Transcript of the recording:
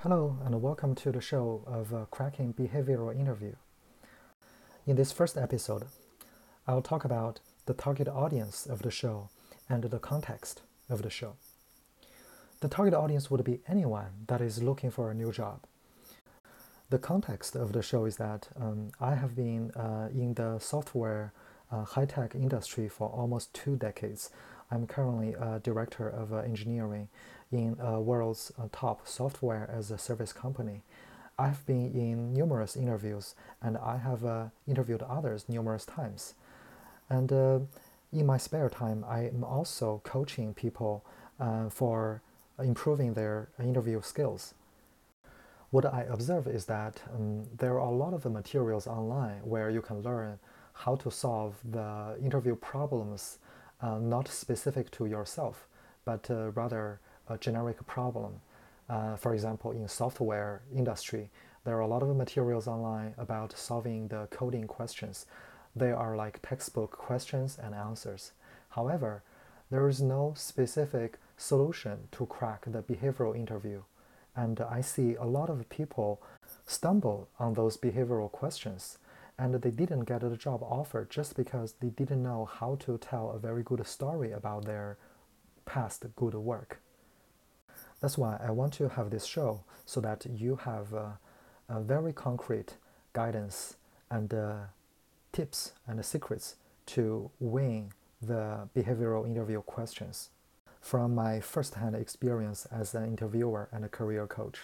Hello, and welcome to the show of uh, Cracking Behavioral Interview. In this first episode, I'll talk about the target audience of the show and the context of the show. The target audience would be anyone that is looking for a new job. The context of the show is that um, I have been uh, in the software uh, high tech industry for almost two decades. I'm currently a director of uh, engineering in a world's uh, top software as a service company. I've been in numerous interviews and I have uh, interviewed others numerous times. And uh, in my spare time, I am also coaching people uh, for improving their interview skills. What I observe is that um, there are a lot of materials online where you can learn how to solve the interview problems uh, not specific to yourself, but uh, rather a generic problem. Uh, for example, in software industry, there are a lot of materials online about solving the coding questions. They are like textbook questions and answers. However, there is no specific solution to crack the behavioral interview. And I see a lot of people stumble on those behavioral questions and they didn't get a job offer just because they didn't know how to tell a very good story about their past good work. That's why I want to have this show so that you have a, a very concrete guidance and uh, tips and secrets to win the behavioral interview questions from my first-hand experience as an interviewer and a career coach.